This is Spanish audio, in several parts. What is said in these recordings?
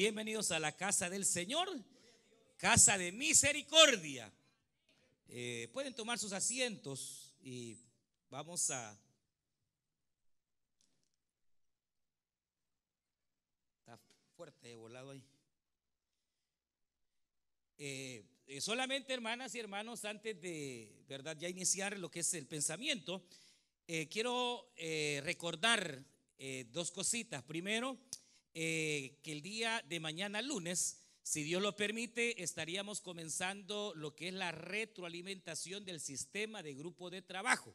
Bienvenidos a la casa del Señor, casa de misericordia. Eh, pueden tomar sus asientos y vamos a... Está fuerte volado ahí. Eh, eh, solamente hermanas y hermanos, antes de verdad ya iniciar lo que es el pensamiento, quiero recordar dos cositas. Primero, que el día de mañana lunes si Dios lo permite, estaríamos comenzando lo que es la retroalimentación del sistema de grupo de trabajo.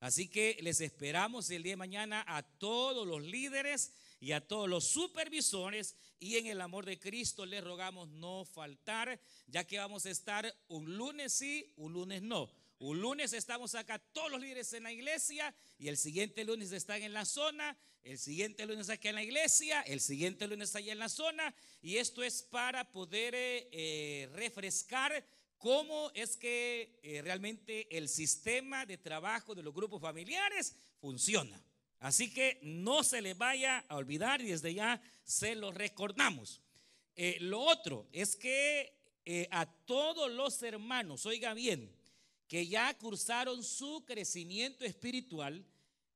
Así que les esperamos el día de mañana a todos los líderes y a todos los supervisores y en el amor de Cristo les rogamos no faltar, ya que vamos a estar un lunes sí, un lunes no. Un lunes estamos acá todos los líderes en la iglesia y el siguiente lunes están en la zona, el siguiente lunes aquí en la iglesia, el siguiente lunes allá en la zona y esto es para poder eh, eh, refrescar cómo es que eh, realmente el sistema de trabajo de los grupos familiares funciona. Así que no se le vaya a olvidar y desde ya se lo recordamos. lo otro es que a todos los hermanos, oiga bien, que ya cursaron su crecimiento espiritual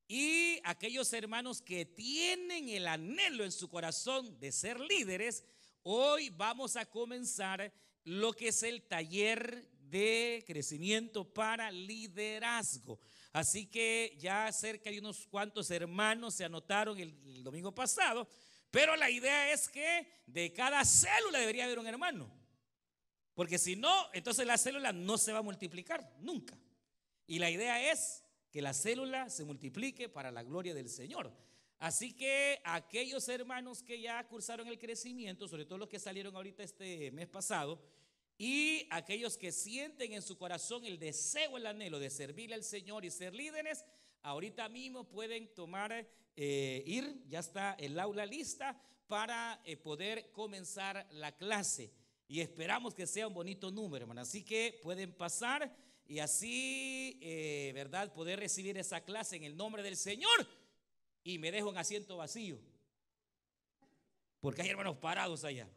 y aquellos hermanos que tienen el anhelo en su corazón de ser líderes, hoy vamos a comenzar lo que es el taller de crecimiento para liderazgo. Así que ya cerca de unos cuantos hermanos se anotaron el, el domingo pasado, pero la idea es que de cada célula debería haber un hermano. Porque si no, entonces la célula no se va a multiplicar nunca. Y la idea es que la célula se multiplique para la gloria del Señor. Así que aquellos hermanos que ya cursaron el crecimiento, sobre todo los que salieron ahorita este mes pasado, y aquellos que sienten en su corazón el deseo, el anhelo de servirle al Señor y ser líderes, ahorita mismo pueden tomar, eh, ir, ya está el aula lista para eh, poder comenzar la clase y esperamos que sea un bonito número, hermano. Así que pueden pasar y así, eh, ¿verdad? Poder recibir esa clase en el nombre del Señor y me dejo un asiento vacío. Porque hay hermanos parados allá.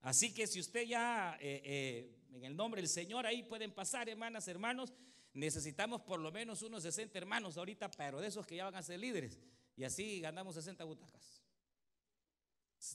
Así que si usted ya, eh, eh, en el nombre del Señor, ahí pueden pasar, hermanas, hermanos. Necesitamos por lo menos unos 60 hermanos ahorita, pero de esos que ya van a ser líderes. Y así ganamos 60 butacas.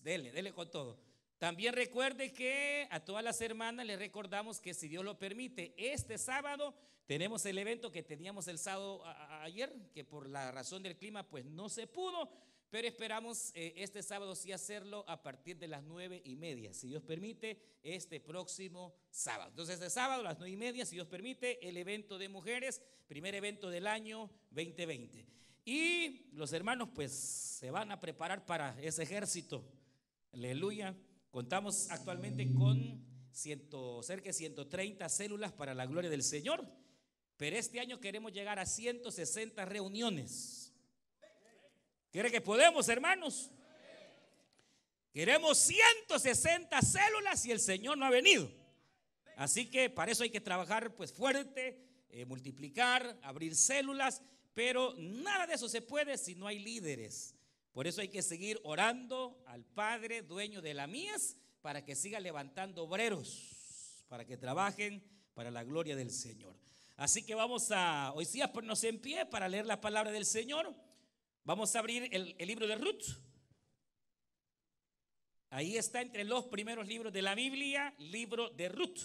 Dele, dele con todo. También recuerde que a todas las hermanas les recordamos que si Dios lo permite, este sábado tenemos el evento que teníamos el sábado ayer, que por la razón del clima pues no se pudo, pero esperamos eh, este sábado sí hacerlo a partir de las nueve y media, si Dios permite, este próximo sábado. Entonces este sábado a las nueve y media, si Dios permite, el evento de mujeres, primer evento del año 2020. Y los hermanos pues se van a preparar para ese ejército. Aleluya. Contamos actualmente con cerca de 130 células para la gloria del Señor, pero este año queremos llegar a 160 reuniones. ¿Quiere que podemos, hermanos? Queremos 160 células y el Señor no ha venido. Así que para eso hay que trabajar pues fuerte, eh, multiplicar, abrir células, pero nada de eso se puede si no hay líderes. Por eso hay que seguir orando al Padre, dueño de la mies, para que siga levantando obreros, para que trabajen para la gloria del Señor. Así que vamos a, hoy sí, ponernos en pie para leer la palabra del Señor. Vamos a abrir el, el libro de Ruth. Ahí está entre los primeros libros de la Biblia, libro de Ruth.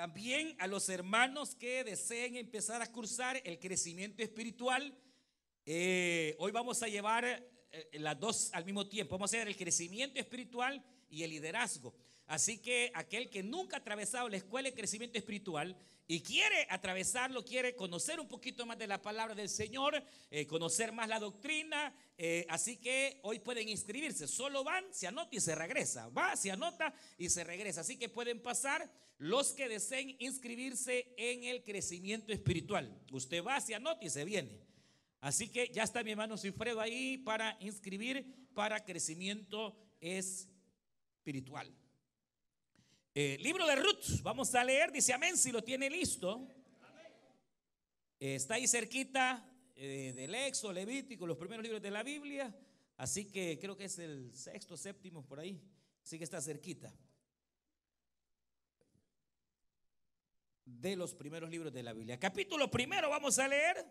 También a los hermanos que deseen empezar a cursar el crecimiento espiritual, eh, hoy vamos a llevar eh, las dos al mismo tiempo. Vamos a hacer el crecimiento espiritual y el liderazgo. Así que aquel que nunca ha atravesado la escuela de crecimiento espiritual y quiere atravesarlo, quiere conocer un poquito más de la palabra del Señor, eh, conocer más la doctrina, eh, así que hoy pueden inscribirse. Solo van, se anota y se regresa. Va, se anota y se regresa. Así que pueden pasar los que deseen inscribirse en el crecimiento espiritual. Usted va, se anota y se viene. Así que ya está mi hermano Cifredo ahí para inscribir para crecimiento espiritual. Eh, libro de Ruth, vamos a leer, dice amén si lo tiene listo. Eh, está ahí cerquita eh, del Éxodo, Levítico, los primeros libros de la Biblia. Así que creo que es el sexto, séptimo por ahí. Así que está cerquita. De los primeros libros de la Biblia. Capítulo primero vamos a leer.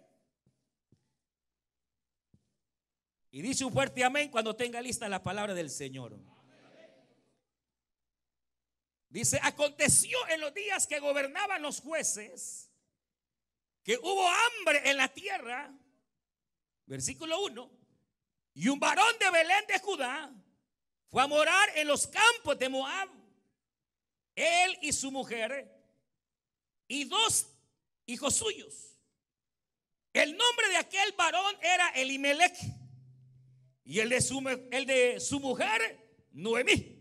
Y dice un fuerte amén cuando tenga lista la palabra del Señor. Dice, aconteció en los días que gobernaban los jueces, que hubo hambre en la tierra, versículo 1, y un varón de Belén de Judá fue a morar en los campos de Moab, él y su mujer, y dos hijos suyos. El nombre de aquel varón era Elimelech, y el de su, el de su mujer, Noemí.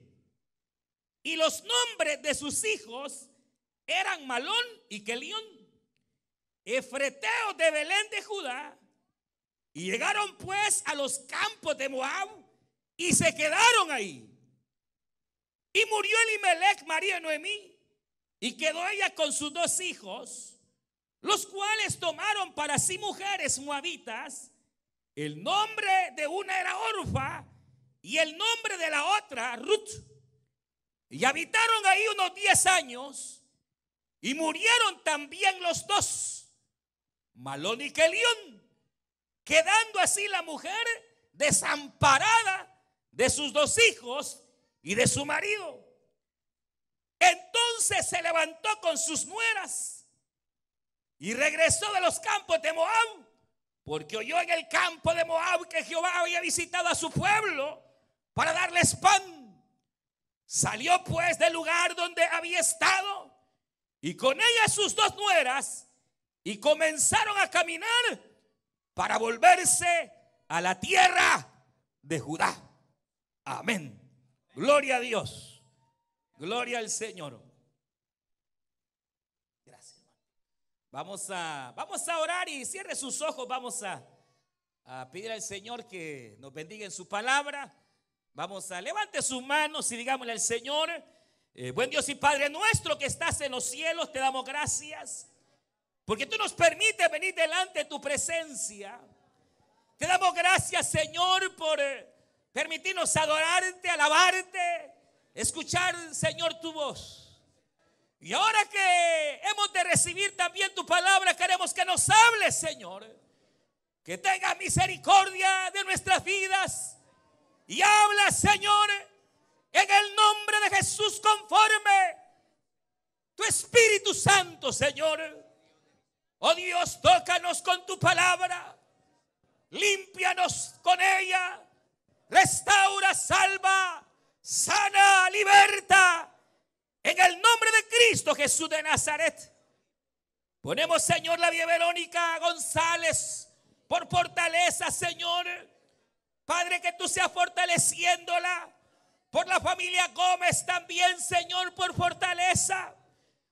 Y los nombres de sus hijos eran Malón y Kelión, efreteos de Belén de Judá. Y llegaron pues a los campos de Moab y se quedaron ahí. Y murió Elimelech, María Noemí, y quedó ella con sus dos hijos, los cuales tomaron para sí mujeres moabitas. El nombre de una era Orfa y el nombre de la otra Ruth. Y habitaron ahí unos 10 años y murieron también los dos, Malón y Kelión, quedando así la mujer desamparada de sus dos hijos y de su marido. Entonces se levantó con sus nueras y regresó de los campos de Moab, porque oyó en el campo de Moab que Jehová había visitado a su pueblo para darles pan. Salió pues del lugar donde había estado y con ella sus dos nueras y comenzaron a caminar para volverse a la tierra de Judá. Amén. Gloria a Dios. Gloria al Señor. Gracias. Vamos a, vamos a orar y cierre sus ojos. Vamos a, a pedir al Señor que nos bendiga en su palabra. Vamos a levante sus manos y digámosle al Señor, eh, buen Dios y Padre nuestro que estás en los cielos, te damos gracias. Porque tú nos permites venir delante de tu presencia. Te damos gracias, Señor, por eh, permitirnos adorarte, alabarte, escuchar, Señor, tu voz. Y ahora que hemos de recibir también tu palabra, queremos que nos hables, Señor. Que tenga misericordia de nuestras vidas y habla, Señor, en el nombre de Jesús conforme tu Espíritu Santo, Señor. Oh Dios, tócanos con tu palabra, límpianos con ella, restaura, salva, sana, liberta, en el nombre de Cristo Jesús de Nazaret. Ponemos, Señor, la vía Verónica González por fortaleza, Señor Padre, que tú seas fortaleciéndola. Por la familia Gómez también, Señor, por fortaleza.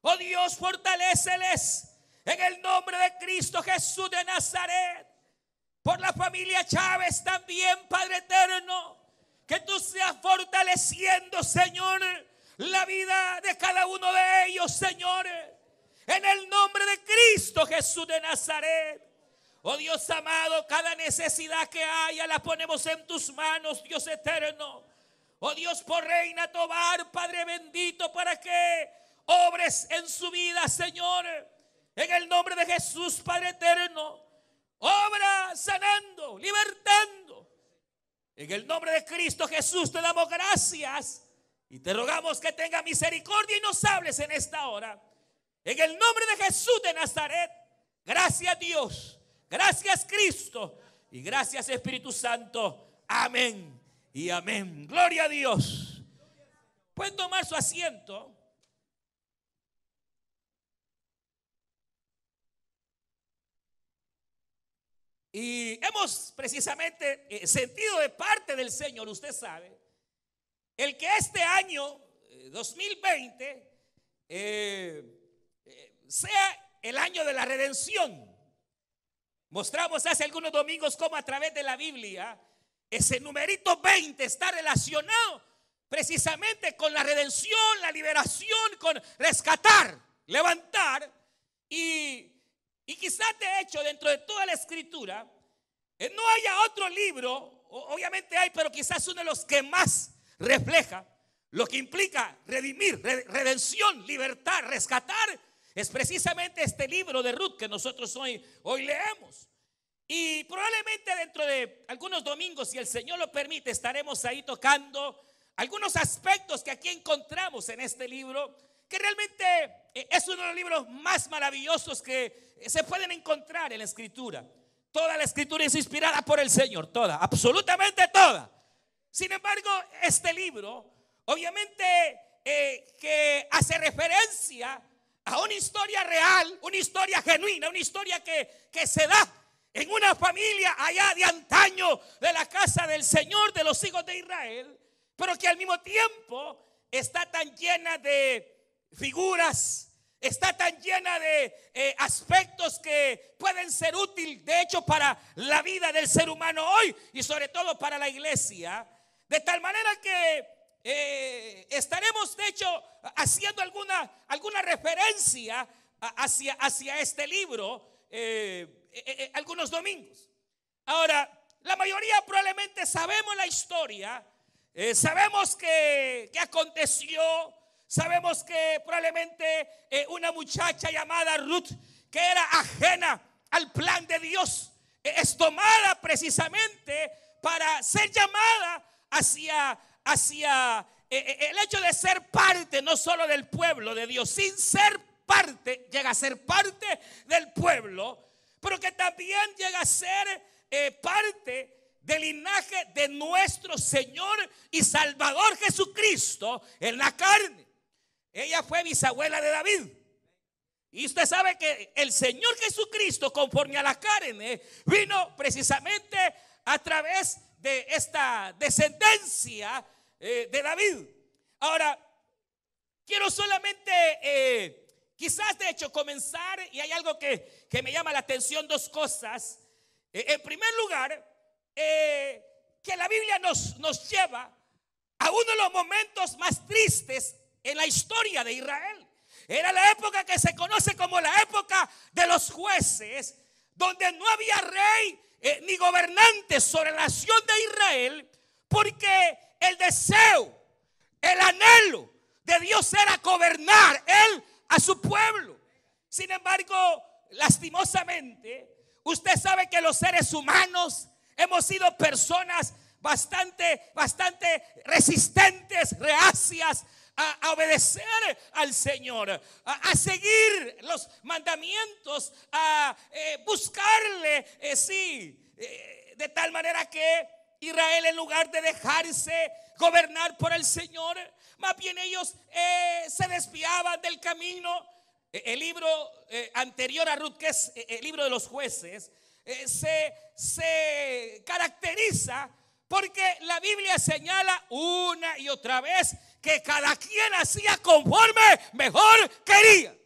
Oh Dios, fortaleceles en el nombre de Cristo Jesús de Nazaret. Por la familia Chávez también, Padre eterno. Que tú seas fortaleciendo, Señor, la vida de cada uno de ellos, Señor. En el nombre de Cristo Jesús de Nazaret. Oh Dios amado, cada necesidad que haya la ponemos en tus manos, Dios eterno. Oh Dios por Reina Tobar, Padre bendito, para que obres en su vida, Señor. En el nombre de Jesús, Padre eterno. Obra sanando, libertando. En el nombre de Cristo Jesús te damos gracias y te rogamos que tenga misericordia y nos hables en esta hora. En el nombre de Jesús de Nazaret, gracias Dios. Gracias Cristo y gracias Espíritu Santo. Amén y amén. Gloria a Dios. Pueden tomar su asiento. Y hemos precisamente eh, sentido de parte del Señor, usted sabe, el que este año 2020 eh, eh, sea el año de la redención. Mostramos hace algunos domingos cómo a través de la Biblia ese numerito 20 está relacionado precisamente con la redención, la liberación, con rescatar, levantar. Y Y quizás de hecho dentro de toda la escritura eh, no haya otro libro, obviamente hay, pero quizás uno de los que más refleja lo que implica redimir, redención, libertad, rescatar, es precisamente este libro de Ruth que nosotros hoy, hoy leemos. Y probablemente dentro de algunos domingos, si el Señor lo permite, estaremos ahí tocando algunos aspectos que aquí encontramos en este libro, que realmente eh, es uno de los libros más maravillosos que se pueden encontrar en la escritura. Toda la escritura es inspirada por el Señor, toda, absolutamente toda. Sin embargo, este libro, obviamente, eh, que hace referencia a una historia real, una historia genuina, una historia que, que se da en una familia allá de antaño de la casa del Señor de los hijos de Israel, pero que al mismo tiempo está tan llena de figuras, está tan llena de eh, aspectos que pueden ser útiles, de hecho, para la vida del ser humano hoy y sobre todo para la iglesia, de tal manera que eh, estaremos, de hecho, haciendo alguna, alguna referencia hacia, hacia este libro eh, algunos domingos. Ahora, la mayoría probablemente sabemos la historia, sabemos que, que aconteció, Sabemos que probablemente eh, una muchacha llamada Ruth, que era ajena al plan de Dios, eh, es tomada precisamente para ser llamada hacia, hacia eh, el hecho de ser parte no solo del pueblo de Dios, sin ser parte, llega a ser parte del pueblo, pero que también llega a ser parte del linaje de nuestro Señor y Salvador Jesucristo en la carne. Ella fue bisabuela de David. Y usted sabe que el Señor Jesucristo, conforme a la carne, vino precisamente a través de esta descendencia eh, de David. Ahora, quiero solamente, eh, quizás de hecho, comenzar, y hay algo que, me llama la atención, dos cosas. Eh, en primer lugar, que la Biblia nos, nos lleva a uno de los momentos más tristes en la historia de Israel. Era la época que se conoce como la época de los jueces, donde no había rey ni gobernante sobre la nación de Israel, porque el deseo, el anhelo de Dios era gobernar él a su pueblo. Sin embargo, lastimosamente, usted sabe que los seres humanos hemos sido personas bastante, bastante resistentes, reacias a, obedecer al Señor, a, seguir los mandamientos, a eh, buscarle, eh, sí, eh, de tal manera que Israel en lugar de dejarse gobernar por el Señor, más bien ellos se desviaban del camino. El libro anterior a Ruth, que es el libro de los jueces, se, se caracteriza porque la Biblia señala una y otra vez que cada quien hacía conforme mejor quería.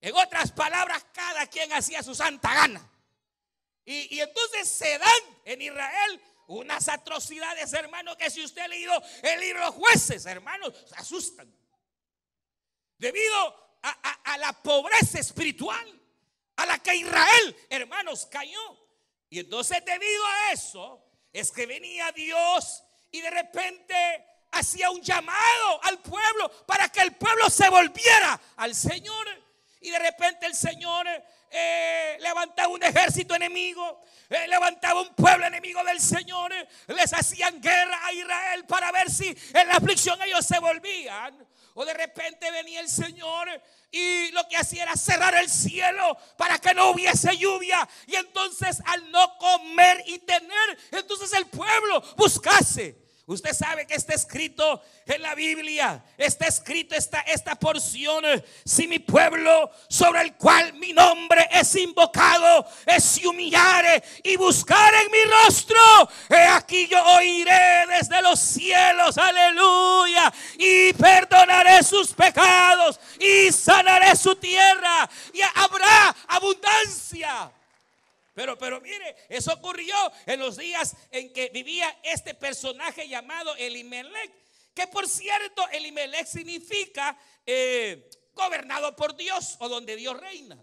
En otras palabras, cada quien hacía su santa gana. Y, entonces se dan en Israel unas atrocidades, hermanos, que si usted ha leído el libro de jueces, hermanos, se asustan. Debido a, a la pobreza espiritual a la que Israel, hermanos, cayó. Y entonces debido a eso, es que venía Dios y de repente hacía un llamado al pueblo para que el pueblo se volviera al Señor. Y de repente el Señor eh, levantaba un ejército enemigo, eh, levantaba un pueblo enemigo del Señor, les hacían guerra a Israel para ver si en la aflicción ellos se volvían. O de repente venía el Señor y lo que hacía era cerrar el cielo para que no hubiese lluvia. Y entonces al no comer y tener, entonces el pueblo buscase Usted sabe que está escrito en la Biblia, está escrito esta, esta porción. Si mi pueblo sobre el cual mi nombre es invocado, es humillare y buscar en mi rostro, he aquí yo oiré desde los cielos, aleluya, y perdonaré sus pecados y sanaré su tierra y habrá abundancia. Pero, pero mire, eso ocurrió en los días en que vivía este personaje llamado Elimelech. Que por cierto, Elimelech significa eh, gobernado por Dios o donde Dios reina.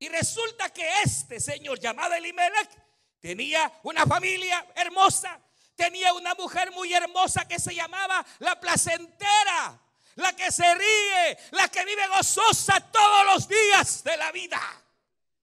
Y resulta que este señor llamado Elimelech tenía una familia hermosa, tenía una mujer muy hermosa que se llamaba la placentera, la que se ríe, la que vive gozosa todos los días de la vida.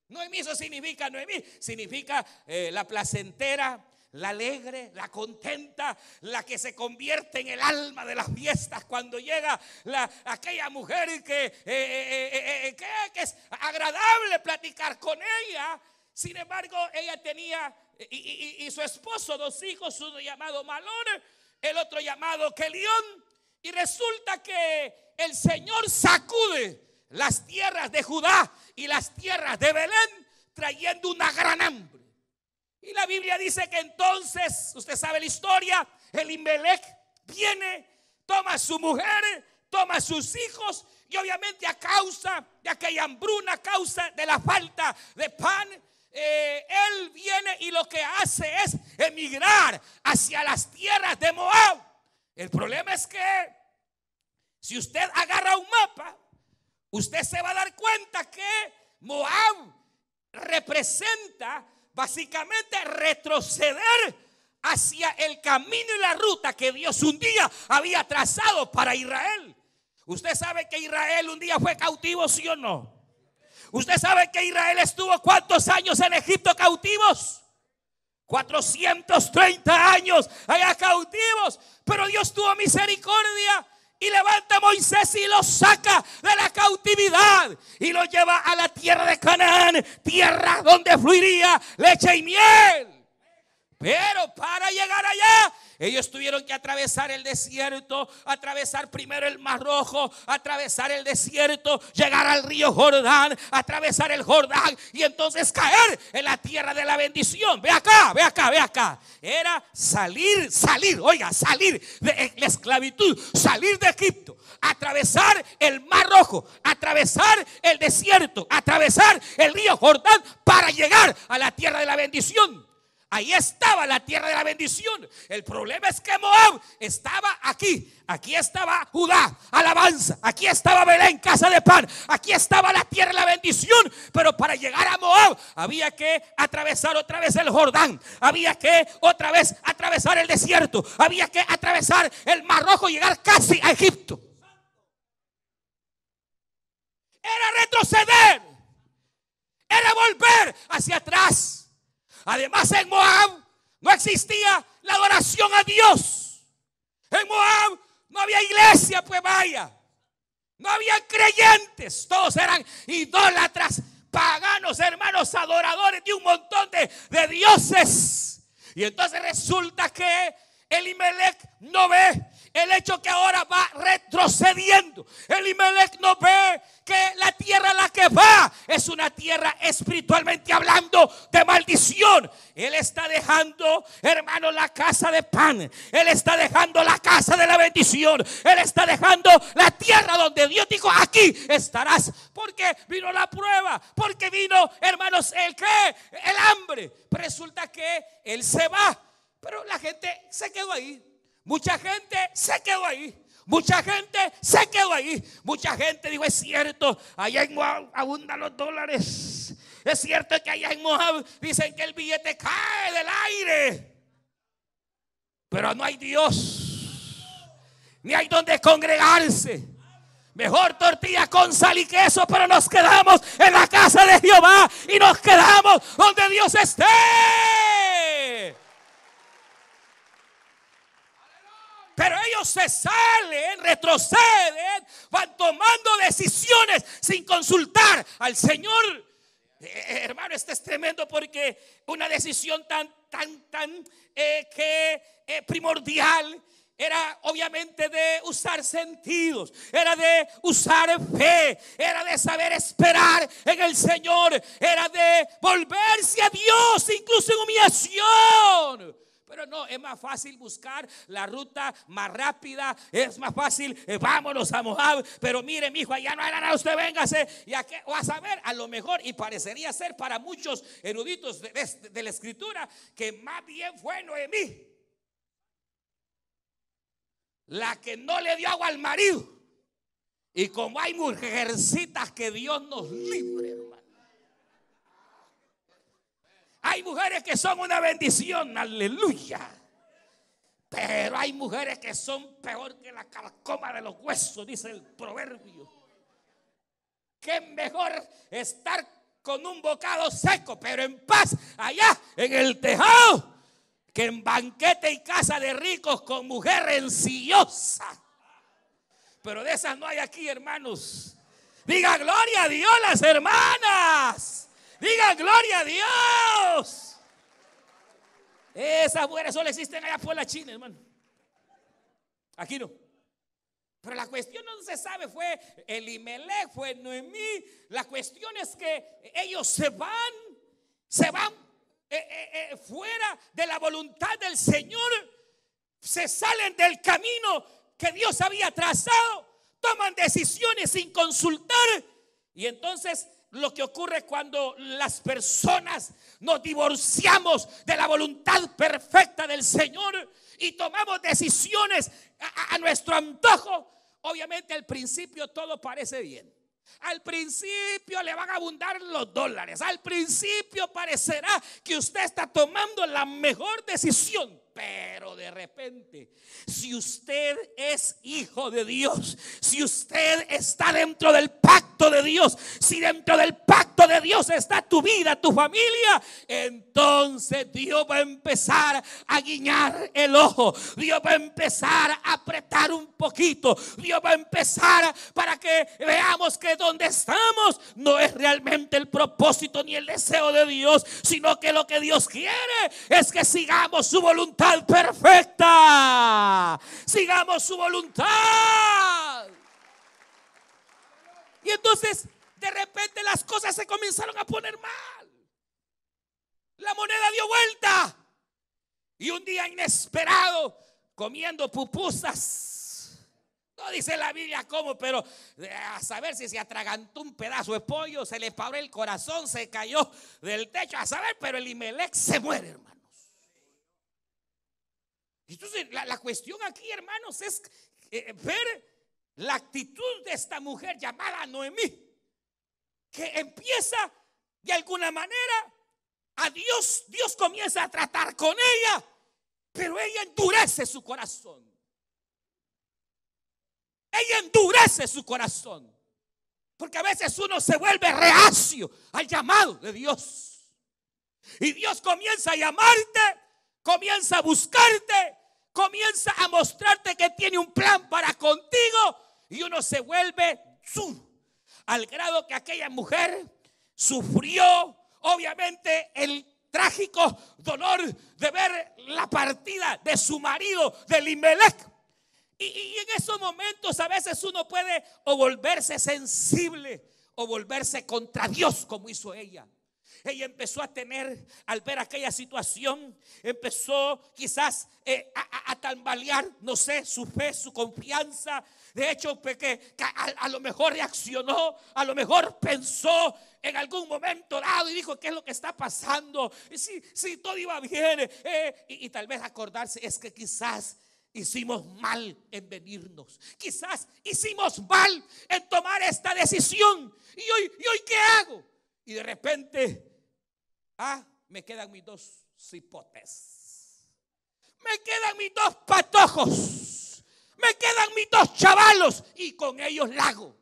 Noemí eso significa, Noemí significa eh, la placentera, la alegre, la contenta, la que se convierte en el alma de las fiestas cuando llega la, aquella mujer que, eh, eh, que, es agradable platicar con ella. Sin embargo, ella tenía y, su esposo dos hijos, uno llamado Malón, el otro llamado Kelión. Y resulta que el Señor sacude las tierras de Judá y las tierras de Belén trayendo una gran hambre. Y la Biblia dice que entonces, usted sabe la historia, el Imelec viene, toma a su mujer, toma a sus hijos y obviamente a causa de aquella hambruna, a causa de la falta de pan, eh, él viene y lo que hace es emigrar hacia las tierras de Moab. El problema es que si usted agarra un mapa, usted se va a dar cuenta que Moab representa básicamente retroceder hacia el camino y la ruta que Dios un día había trazado para Israel. Usted sabe que Israel un día fue cautivo, sí o no. Usted sabe que Israel estuvo cuántos años en Egipto cautivos. 430 años allá cautivos. Pero Dios tuvo misericordia y levanta a Moisés y lo saca de la cautividad y lo lleva a la tierra de Canaán, tierra donde fluiría leche y miel. Pero para llegar allá, ellos tuvieron que atravesar el desierto, atravesar primero el Mar Rojo, atravesar el desierto, llegar al río Jordán, atravesar el Jordán y entonces caer en la tierra de la bendición. Ve acá, ve acá, ve acá. Era salir, salir, oiga, salir de la esclavitud, salir de Egipto, atravesar el Mar Rojo, atravesar el desierto, atravesar el río Jordán para llegar a la tierra de la bendición. Ahí estaba la tierra de la bendición. El problema es que Moab estaba aquí. Aquí estaba Judá, alabanza. Aquí estaba Belén, casa de pan. Aquí estaba la tierra de la bendición. Pero para llegar a Moab había que atravesar otra vez el Jordán. Había que otra vez atravesar el desierto. Había que atravesar el Mar Rojo y llegar casi a Egipto. Era retroceder. Era volver hacia atrás. Además en Moab no existía la adoración a Dios. En Moab no había iglesia, pues vaya. No había creyentes, todos eran idólatras, paganos, hermanos, adoradores de un montón de, dioses. Y entonces resulta que Elimelech no ve el hecho que ahora va retrocediendo. Elimelech no ve que la tierra a la que va es una tierra espiritualmente hablando de maldición. Él está dejando, hermano, la casa de pan. Él está dejando la casa de la bendición. Él está dejando la tierra donde Dios dijo, aquí estarás. Porque vino la prueba. Porque vino, hermanos, el que, el hambre. resulta que Él se va. Pero la gente se quedó ahí. Mucha gente se quedó ahí. Mucha gente se quedó ahí. Mucha gente dijo, es cierto, allá en Moab abundan los dólares. Es cierto que allá en Moab dicen que el billete cae del aire. Pero no hay Dios. Ni hay donde congregarse. Mejor tortilla con sal y queso, pero nos quedamos en la casa de Jehová y nos quedamos donde Dios esté. Pero ellos se salen, retroceden, van tomando decisiones sin consultar al Señor. Eh, hermano, este es tremendo porque una decisión tan, tan, tan eh, que eh, primordial era obviamente de usar sentidos, era de usar fe, era de saber esperar en el Señor, era de volverse a Dios, incluso en humillación. Pero no, es más fácil buscar la ruta más rápida, es más fácil, eh, vámonos a Moab. Pero mire, mi hijo, allá no hay nada, usted véngase y a qué vas a ver, a lo mejor, y parecería ser para muchos eruditos de, la escritura, que más bien fue Noemí, la que no le dio agua al marido. Y como hay mujercitas que Dios nos libre, hermano. Hay mujeres que son una bendición, aleluya. Pero hay mujeres que son peor que la calcoma de los huesos, dice el proverbio. Que mejor estar con un bocado seco, pero en paz, allá en el tejado, que en banquete y casa de ricos con mujer rencillosa. Pero de esas no hay aquí, hermanos. Diga gloria a Dios las hermanas. Diga gloria a Dios. Esas mujeres solo existen allá por la China, hermano. Aquí no. Pero la cuestión no se sabe, fue Elimelech, fue Noemí. La cuestión es que ellos se van, se van eh, eh, eh, fuera de la voluntad del Señor, se salen del camino que Dios había trazado, toman decisiones sin consultar. Y entonces lo que ocurre cuando las personas nos divorciamos de la voluntad perfecta del Señor y tomamos decisiones a, a nuestro antojo, Obviamente al principio todo parece bien. Al principio le van a abundar los dólares. Al principio parecerá que usted está tomando la mejor decisión. Pero de repente, si usted es hijo de Dios, si usted está dentro del pacto de Dios, si dentro del pacto de Dios está tu vida, tu familia, entonces Dios va a empezar a guiñar el ojo. Dios va a empezar a apretar un poquito. Dios va a empezar para que veamos que donde estamos no es realmente el propósito ni el deseo de Dios, sino que lo que Dios quiere es que sigamos su voluntad perfecta. Sigamos su voluntad. Y entonces de repente las cosas se comenzaron a poner mal. La moneda dio vuelta. Y un día inesperado, comiendo pupusas. No dice la Biblia cómo, pero eh, a saber si se atragantó un pedazo de pollo, se le paró el corazón, se cayó del techo, a saber, pero el Imelec se muere, hermano. Entonces, la, cuestión aquí, hermanos, es eh, ver la actitud de esta mujer llamada Noemí, que empieza de alguna manera a Dios, Dios comienza a tratar con ella, pero ella endurece su corazón. Ella endurece su corazón. Porque a veces uno se vuelve reacio al llamado de Dios. Y Dios comienza a llamarte comienza a buscarte, comienza a mostrarte que tiene un plan para contigo y uno se vuelve al grado que aquella mujer sufrió obviamente el trágico dolor de ver la partida de su marido, de Limelech. Y, y, en esos momentos a veces uno puede o volverse sensible o volverse contra Dios como hizo ella. Ella empezó a tener, al ver aquella situación, empezó quizás eh, a, tambalear, no sé, su fe, su confianza. De hecho, que, a, lo mejor reaccionó, a lo mejor pensó en algún momento dado y dijo, ¿qué es lo que está pasando? Y si, todo iba bien, eh, y, tal vez acordarse, es que quizás hicimos mal en venirnos. Quizás hicimos mal en tomar esta decisión. ¿Y hoy, ¿y hoy qué hago? Y de repente Ah, me quedan mis dos cipotes. Me quedan mis dos patojos. Me quedan mis dos chavalos. Y con ellos lago.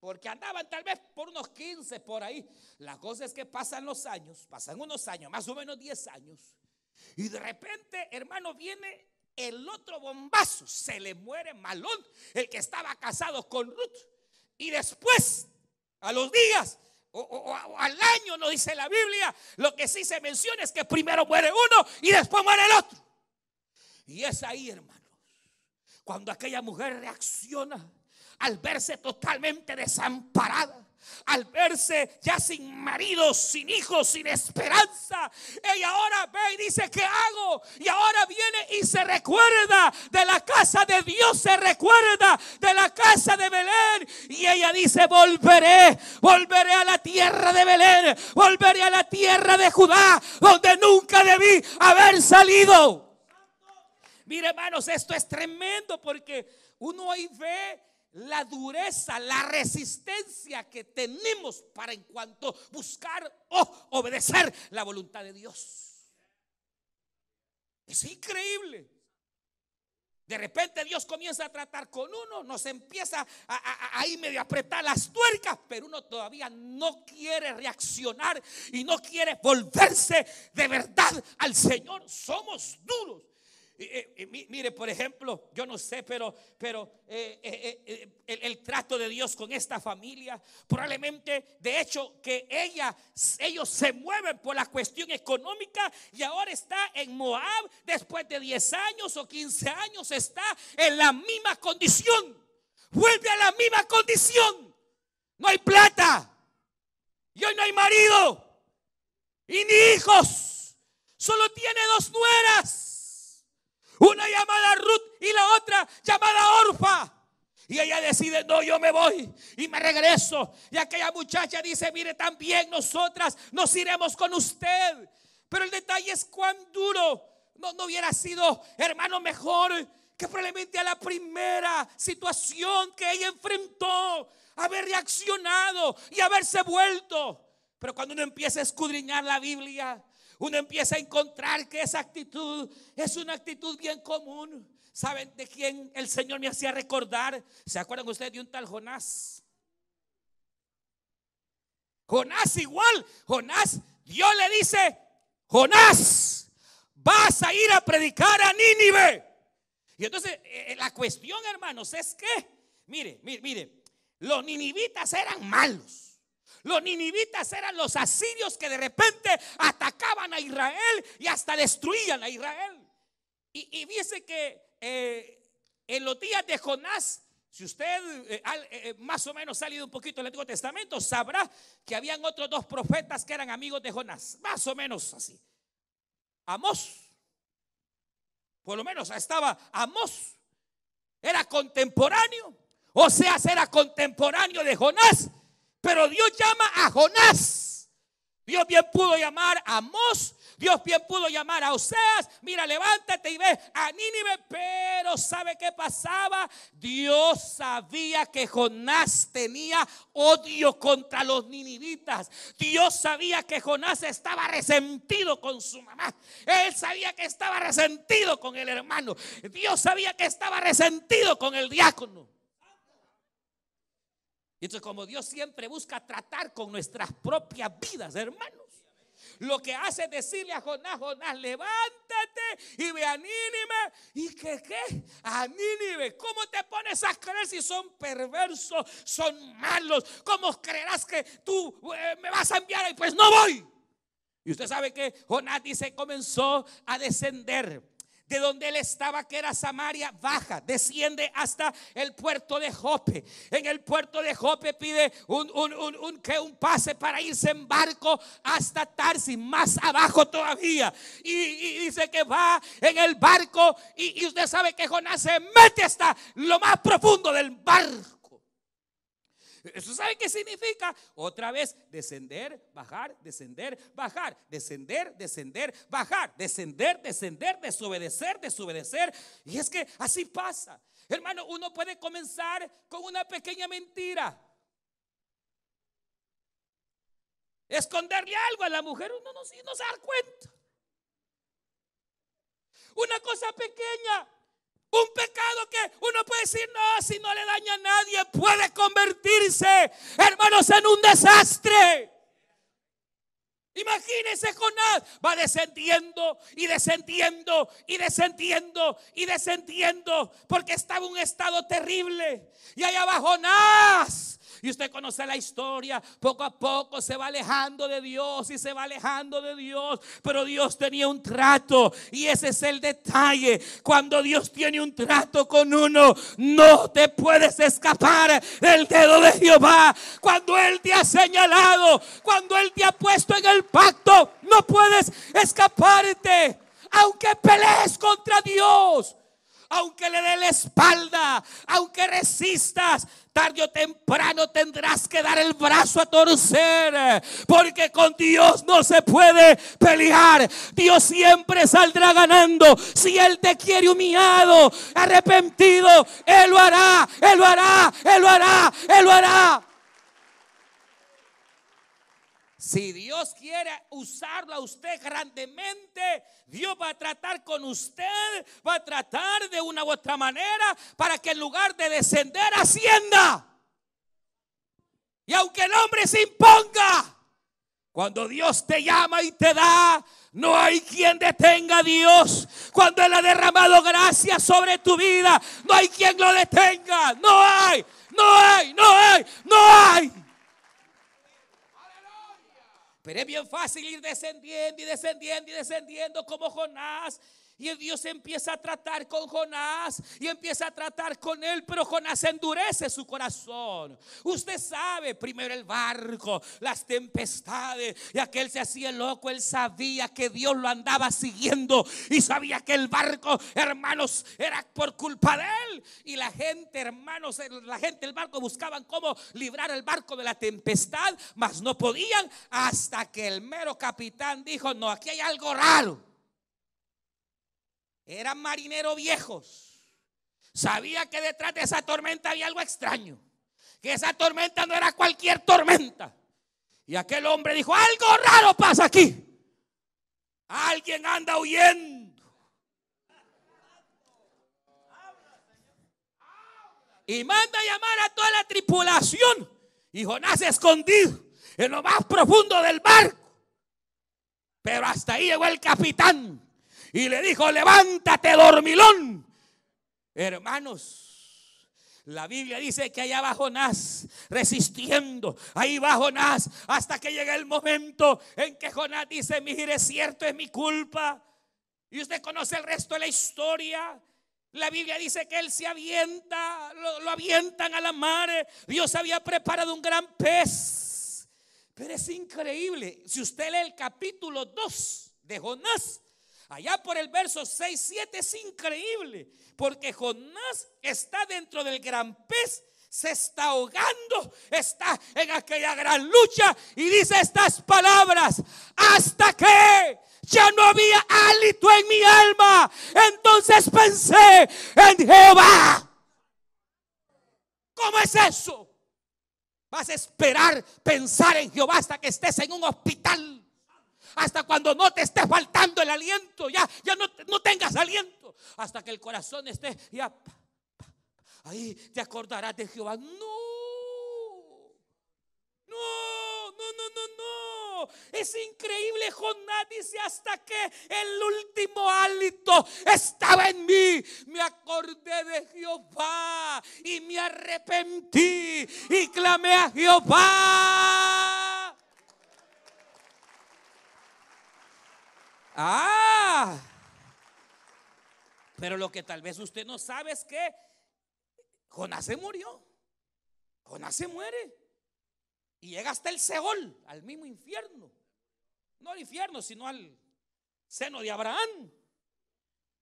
Porque andaban tal vez por unos 15 por ahí. La cosa es que pasan los años, pasan unos años, más o menos 10 años. Y de repente, hermano, viene el otro bombazo. Se le muere Malón, el que estaba casado con Ruth. Y después, a los días, o, al año, no dice la Biblia. Lo que sí se menciona es que primero muere uno y después muere el otro. Y es ahí, hermanos, cuando aquella mujer reacciona al verse totalmente desamparada al verse ya sin marido, sin hijos, sin esperanza, ella ahora ve y dice, ¿qué hago? Y ahora viene y se recuerda de la casa de Dios, se recuerda de la casa de Belén. Y ella dice, volveré, volveré a la tierra de Belén, volveré a la tierra de Judá, donde nunca debí haber salido. Mire hermanos, esto es tremendo porque uno ahí ve la dureza, la resistencia que tenemos para en cuanto buscar o obedecer la voluntad de Dios. Es increíble. De repente Dios comienza a tratar con uno, nos empieza a, a, medio apretar las tuercas, pero uno todavía no quiere reaccionar y no quiere volverse de verdad al Señor. Somos duros. Eh, eh, mire, por ejemplo, yo no sé, pero, pero eh, el, trato de Dios con esta familia, probablemente, de hecho, que ella, ellos se mueven por la cuestión económica y ahora está en Moab, después de 10 años o 15 años, está en la misma condición. Vuelve a la misma condición. No hay plata. Y hoy no hay marido. Y ni hijos. Solo tiene dos nueras. Una llamada Ruth y la otra llamada Orfa. Y ella decide, no, yo me voy y me regreso. Y aquella muchacha dice, mire, también nosotras nos iremos con usted. Pero el detalle es cuán duro. No, no hubiera sido, hermano, mejor que probablemente a la primera situación que ella enfrentó, haber reaccionado y haberse vuelto. Pero cuando uno empieza a escudriñar la Biblia, uno empieza a encontrar que esa actitud es una actitud bien común. ¿Saben de quién el Señor me hacía recordar? ¿Se acuerdan ustedes de un tal Jonás? Jonás igual. Jonás, Dios le dice, Jonás, vas a ir a predicar a Nínive. Y entonces eh, eh, la cuestión, hermanos, es que, mire, mire, mire, los ninivitas eran malos. Los ninivitas eran los asirios que de repente atacaban a Israel y hasta destruían a Israel. Y, dice que eh, en los días de Jonás, si usted eh, eh, más o menos ha salido un poquito del Antiguo Testamento, sabrá que habían otros dos profetas que eran amigos de Jonás. Más o menos así. Amós. Por lo menos estaba Amós. Era contemporáneo. O sea, era contemporáneo de Jonás pero Dios llama a Jonás. Dios bien pudo llamar a Mos. Dios bien pudo llamar a Oseas. Mira, levántate y ve a Nínive. Pero ¿sabe qué pasaba? Dios sabía que Jonás tenía odio contra los ninivitas. Dios sabía que Jonás estaba resentido con su mamá. Él sabía que estaba resentido con el hermano. Dios sabía que estaba resentido con el diácono. Y entonces como Dios siempre busca tratar con nuestras propias vidas, hermanos. Lo que hace es decirle a Jonás, Jonás, levántate y ve a Nínive. ¿Y que qué? A Nínive. ¿Cómo te pones a creer si son perversos, son malos? ¿Cómo creerás que tú eh, me vas a enviar y pues no voy? Y usted sabe que Jonás dice, comenzó a descender de donde él estaba, que era Samaria, baja, desciende hasta el puerto de Jope. En el puerto de Jope pide un, un, que un pase para irse en barco hasta Tarsis, más abajo todavía. Y, dice que va en el barco y, y usted sabe que Jonás se mete hasta lo más profundo del barco. ¿Eso sabe qué significa? Otra vez, descender, bajar, descender, bajar, descender, descender, bajar, descender, descender, desobedecer, desobedecer. Y es que así pasa. Hermano, uno puede comenzar con una pequeña mentira. Esconderle algo a la mujer, uno no, no se da cuenta. Una cosa pequeña, un pecado que uno puede decir, no, si no le daña a nadie, puede convertirse, hermanos, en un desastre. Imagínense Jonás va descendiendo y descendiendo y descendiendo y descendiendo porque estaba en un estado terrible. Y allá va Jonás y usted conoce la historia. Poco a poco se va alejando de Dios y se va alejando de Dios. Pero Dios tenía un trato. Y ese es el detalle. Cuando Dios tiene un trato con uno, no te puedes escapar del dedo de Jehová. Cuando Él te ha señalado, cuando Él te ha puesto en el pacto, no puedes escaparte. Aunque pelees contra Dios aunque le dé la espalda, aunque resistas, tarde o temprano tendrás que dar el brazo a torcer, porque con Dios no se puede pelear. Dios siempre saldrá ganando. Si Él te quiere humillado, arrepentido, Él lo hará, Él lo hará, Él lo hará, Él lo hará. Si Dios quiere usarlo a usted grandemente, Dios va a tratar con usted, va a tratar de una u otra manera para que en lugar de descender ascienda. Y aunque el hombre se imponga, cuando Dios te llama y te da, no hay quien detenga a Dios. Cuando Él ha derramado gracia sobre tu vida, no hay quien lo detenga. No hay, no hay, no hay, no hay. Pero es bien fácil ir descendiendo y descendiendo y descendiendo como Jonás. Y Dios empieza a tratar con Jonás y empieza a tratar con él, pero Jonás endurece su corazón. Usted sabe, primero el barco, las tempestades, y aquel se hacía loco, él sabía que Dios lo andaba siguiendo y sabía que el barco, hermanos, era por culpa de él. Y la gente, hermanos, la gente del barco buscaban cómo librar el barco de la tempestad, mas no podían hasta que el mero capitán dijo, no, aquí hay algo raro. Eran marineros viejos. Sabía que detrás de esa tormenta había algo extraño. Que esa tormenta no era cualquier tormenta. Y aquel hombre dijo, algo raro pasa aquí. Alguien anda huyendo. Y manda a llamar a toda la tripulación. Y Jonás escondido en lo más profundo del barco. Pero hasta ahí llegó el capitán y le dijo, levántate dormilón. Hermanos, la Biblia dice que allá va Jonás resistiendo. Ahí va Jonás hasta que llega el momento en que Jonás dice, mire, es cierto, es mi culpa. Y usted conoce el resto de la historia. La Biblia dice que él se avienta, lo, lo, avientan a la mar. Dios había preparado un gran pez. Pero es increíble. Si usted lee el capítulo 2 de Jonás, Allá por el verso 6, 7 es increíble, porque Jonás está dentro del gran pez, se está ahogando, está en aquella gran lucha y dice estas palabras, hasta que ya no había hálito en mi alma, entonces pensé en Jehová. ¿Cómo es eso? Vas a esperar pensar en Jehová hasta que estés en un hospital hasta cuando no te esté faltando el aliento, ya, ya no, no tengas aliento, hasta que el corazón esté ya. Ahí te acordarás de Jehová. No, no, no, no, no, no. Es increíble. Jonás dice hasta que el último hálito estaba en mí. Me acordé de Jehová y me arrepentí y clamé a Jehová. Ah. Pero lo que tal vez usted no sabe es que Jonás se murió. Jonás se muere. Y llega hasta el Seol, al mismo infierno. No al infierno, sino al seno de Abraham.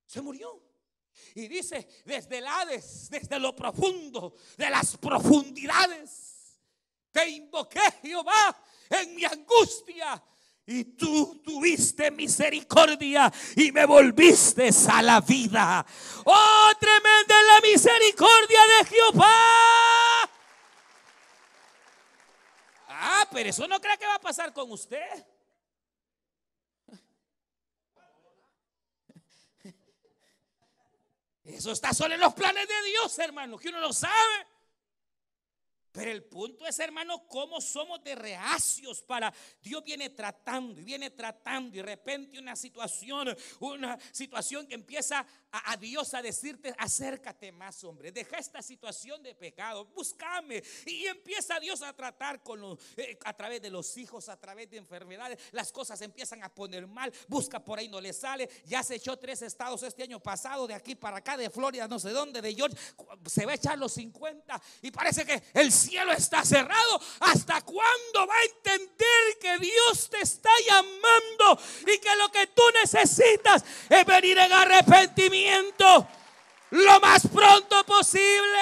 Se murió. Y dice, desde el Hades, desde lo profundo, de las profundidades, te invoqué Jehová en mi angustia y tú tuviste misericordia y me volviste a la vida. Oh, tremenda la misericordia de Jehová. Ah, pero eso no cree que va a pasar con usted. Eso está solo en los planes de Dios, hermano, que uno lo sabe. Pero el punto es, hermano, cómo somos de reacios para Dios viene tratando y viene tratando y de repente una situación, una situación que empieza a, Dios a decirte, acércate más, hombre, deja esta situación de pecado, búscame. Y, empieza Dios a tratar con los, eh, a través de los hijos, a través de enfermedades, las cosas empiezan a poner mal, busca por ahí, no le sale. Ya se echó tres estados este año pasado, de aquí para acá, de Florida, no sé dónde, de Georgia, se va a echar los 50 y parece que el cielo está cerrado. ¿Hasta cuándo va a entender que Dios te está llamando y que lo que tú necesitas es venir en arrepentimiento? lo más pronto posible.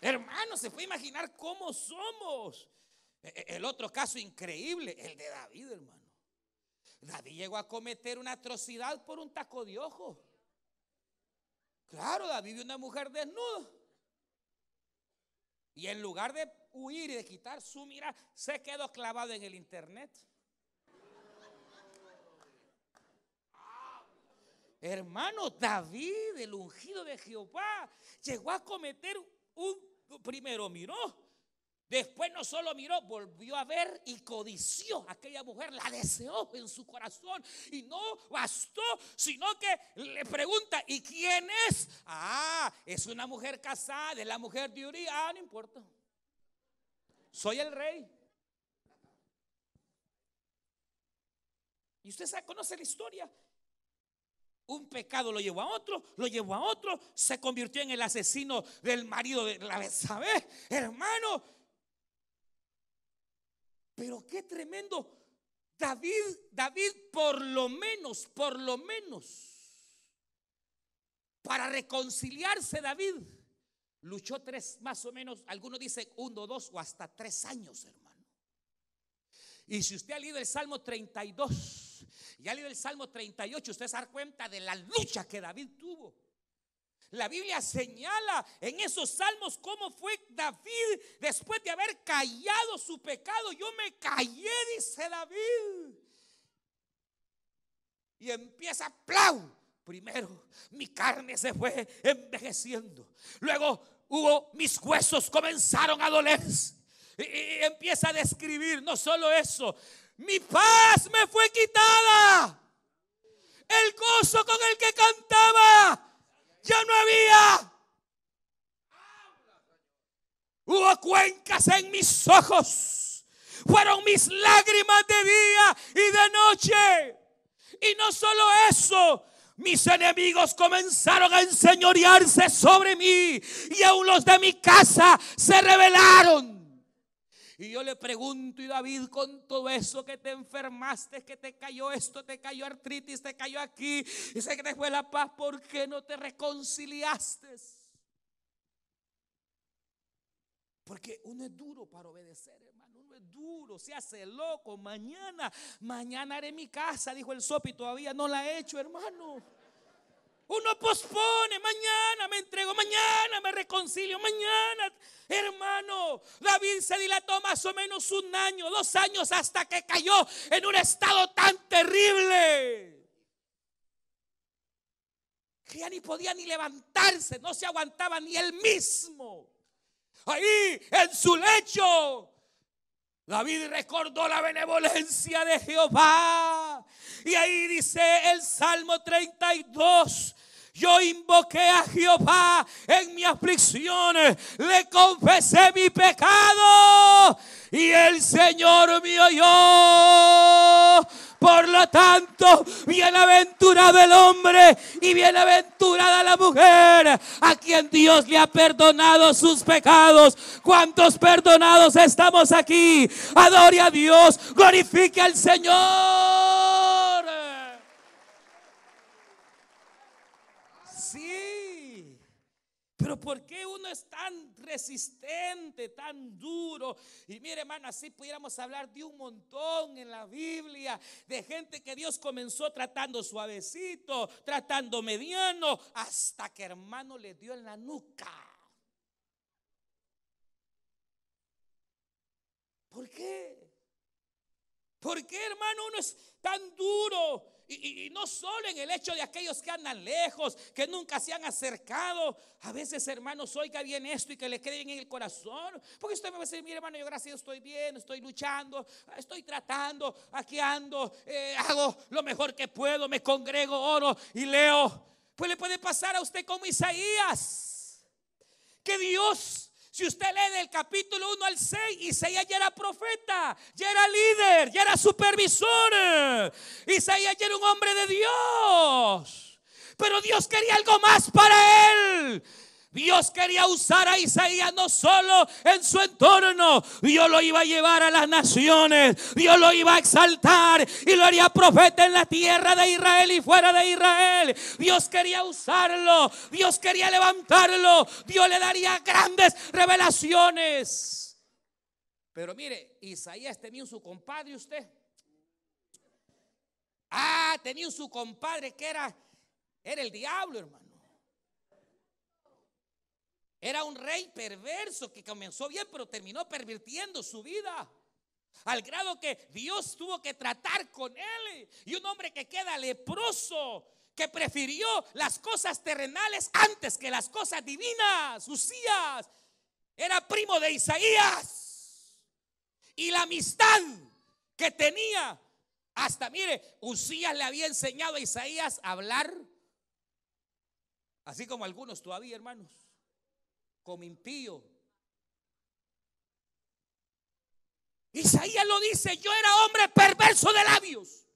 Hermano, se puede imaginar cómo somos. E, e, el otro caso increíble, el de David, hermano. David llegó a cometer una atrocidad por un taco de ojo. Claro, David vio una mujer desnuda. Y en lugar de huir y de quitar su mirada, se quedó clavado en el internet. Hermano, David, el ungido de Jehová, llegó a cometer un, primero miró, después no solo miró, volvió a ver y codició a aquella mujer, la deseó en su corazón y no bastó, sino que le pregunta, ¿y quién es? Ah, es una mujer casada, es la mujer de Uri, ah, no importa, soy el rey. Y usted sabe, conoce la historia. Un pecado lo llevó a otro, lo llevó a otro, se convirtió en el asesino del marido de la ¿sabes? Hermano. Pero qué tremendo. David, David por lo menos, por lo menos, para reconciliarse David, luchó tres, más o menos, algunos dicen uno, dos o hasta tres años, hermano. Y si usted ha leído el Salmo 32, ya leído el Salmo 38, usted se da cuenta de la lucha que David tuvo. La Biblia señala en esos salmos cómo fue David después de haber callado su pecado. Yo me callé, dice David. Y empieza, plau. Primero, mi carne se fue envejeciendo. Luego, hubo, mis huesos comenzaron a doler. y empieza a describir, no solo eso, mi paz me fue quitada. El gozo con el que cantaba ya no había. Hubo cuencas en mis ojos. Fueron mis lágrimas de día y de noche. Y no solo eso, mis enemigos comenzaron a enseñorearse sobre mí y aún los de mi casa se rebelaron. Y yo le pregunto, y David, con todo eso que te enfermaste, que te cayó esto, te cayó artritis, te cayó aquí, y que te fue la paz, ¿por qué no te reconciliaste? Porque uno es duro para obedecer, hermano. Uno es duro, se hace loco. Mañana, mañana haré mi casa, dijo el sopi, todavía no la he hecho, hermano. Uno pospone, mañana me entrego, mañana me reconcilio, mañana. Hermano, David se dilató más o menos un año, dos años hasta que cayó en un estado tan terrible. Que ya ni podía ni levantarse, no se aguantaba ni él mismo. Ahí en su lecho, David recordó la benevolencia de Jehová. Y ahí dice el Salmo 32, yo invoqué a Jehová en mi aflicción, le confesé mi pecado y el Señor me oyó. Por lo tanto, bienaventurado el hombre y bienaventurada la mujer a quien Dios le ha perdonado sus pecados. ¿Cuántos perdonados estamos aquí? Adore a Dios, glorifique al Señor. Pero ¿por qué uno es tan resistente, tan duro? Y mire, hermano, así pudiéramos hablar de un montón en la Biblia, de gente que Dios comenzó tratando suavecito, tratando mediano, hasta que hermano le dio en la nuca. ¿Por qué? ¿Por qué, hermano, uno es tan duro? Y, no solo en el hecho de aquellos que andan lejos, que nunca se han acercado. A veces, hermanos, oiga bien esto y que le quede en el corazón. Porque usted me va a decir, mire, hermano, yo gracias estoy bien, estoy luchando, estoy tratando, aquí ando, eh, hago lo mejor que puedo, me congrego, oro y leo. Pues le puede pasar a usted como Isaías. Que Dios si usted lee del capítulo 1 al 6, Isaías ya era profeta, ya era líder, ya era supervisor. Isaías ya era un hombre de Dios. Pero Dios quería algo más para él. Dios quería usar a Isaías no solo en su entorno, Dios lo iba a llevar a las naciones, Dios lo iba a exaltar y lo haría profeta en la tierra de Israel y fuera de Israel. Dios quería usarlo, Dios quería levantarlo, Dios le daría grandes revelaciones. Pero mire, Isaías tenía su compadre usted. Ah, tenía su compadre que era, era el diablo, hermano. Era un rey perverso que comenzó bien, pero terminó pervirtiendo su vida. Al grado que Dios tuvo que tratar con él. Y un hombre que queda leproso, que prefirió las cosas terrenales antes que las cosas divinas. Usías era primo de Isaías. Y la amistad que tenía, hasta mire, Usías le había enseñado a Isaías a hablar, así como algunos todavía, hermanos como impío. Isaías lo dice, yo era hombre perverso de labios.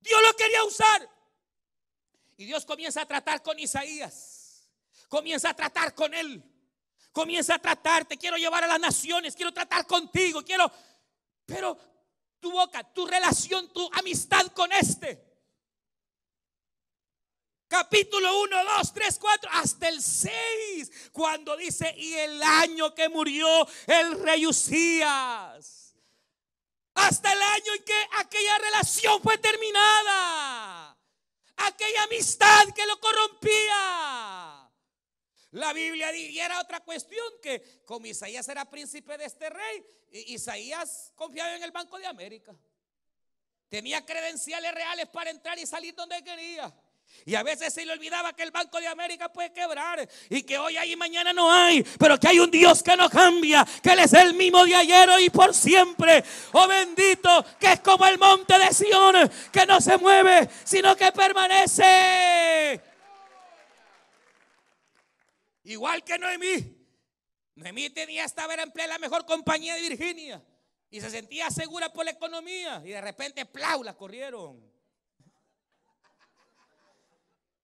Dios lo quería usar. Y Dios comienza a tratar con Isaías. Comienza a tratar con él. Comienza a tratar, te quiero llevar a las naciones, quiero tratar contigo, quiero... Pero tu boca, tu relación, tu amistad con este capítulo 1, 2, 3, 4, hasta el 6, cuando dice, y el año que murió el rey Usías, hasta el año en que aquella relación fue terminada, aquella amistad que lo corrompía. La Biblia y era otra cuestión que como Isaías era príncipe de este rey, Isaías confiaba en el Banco de América. Tenía credenciales reales para entrar y salir donde quería. Y a veces se le olvidaba que el Banco de América puede quebrar y que hoy hay y mañana no hay, pero que hay un Dios que no cambia, que Él es el mismo de ayer y por siempre. Oh bendito, que es como el monte de Sion, que no se mueve, sino que permanece. Igual que Noemí. Noemí tenía estaba en la mejor compañía de Virginia y se sentía segura por la economía y de repente plau la corrieron.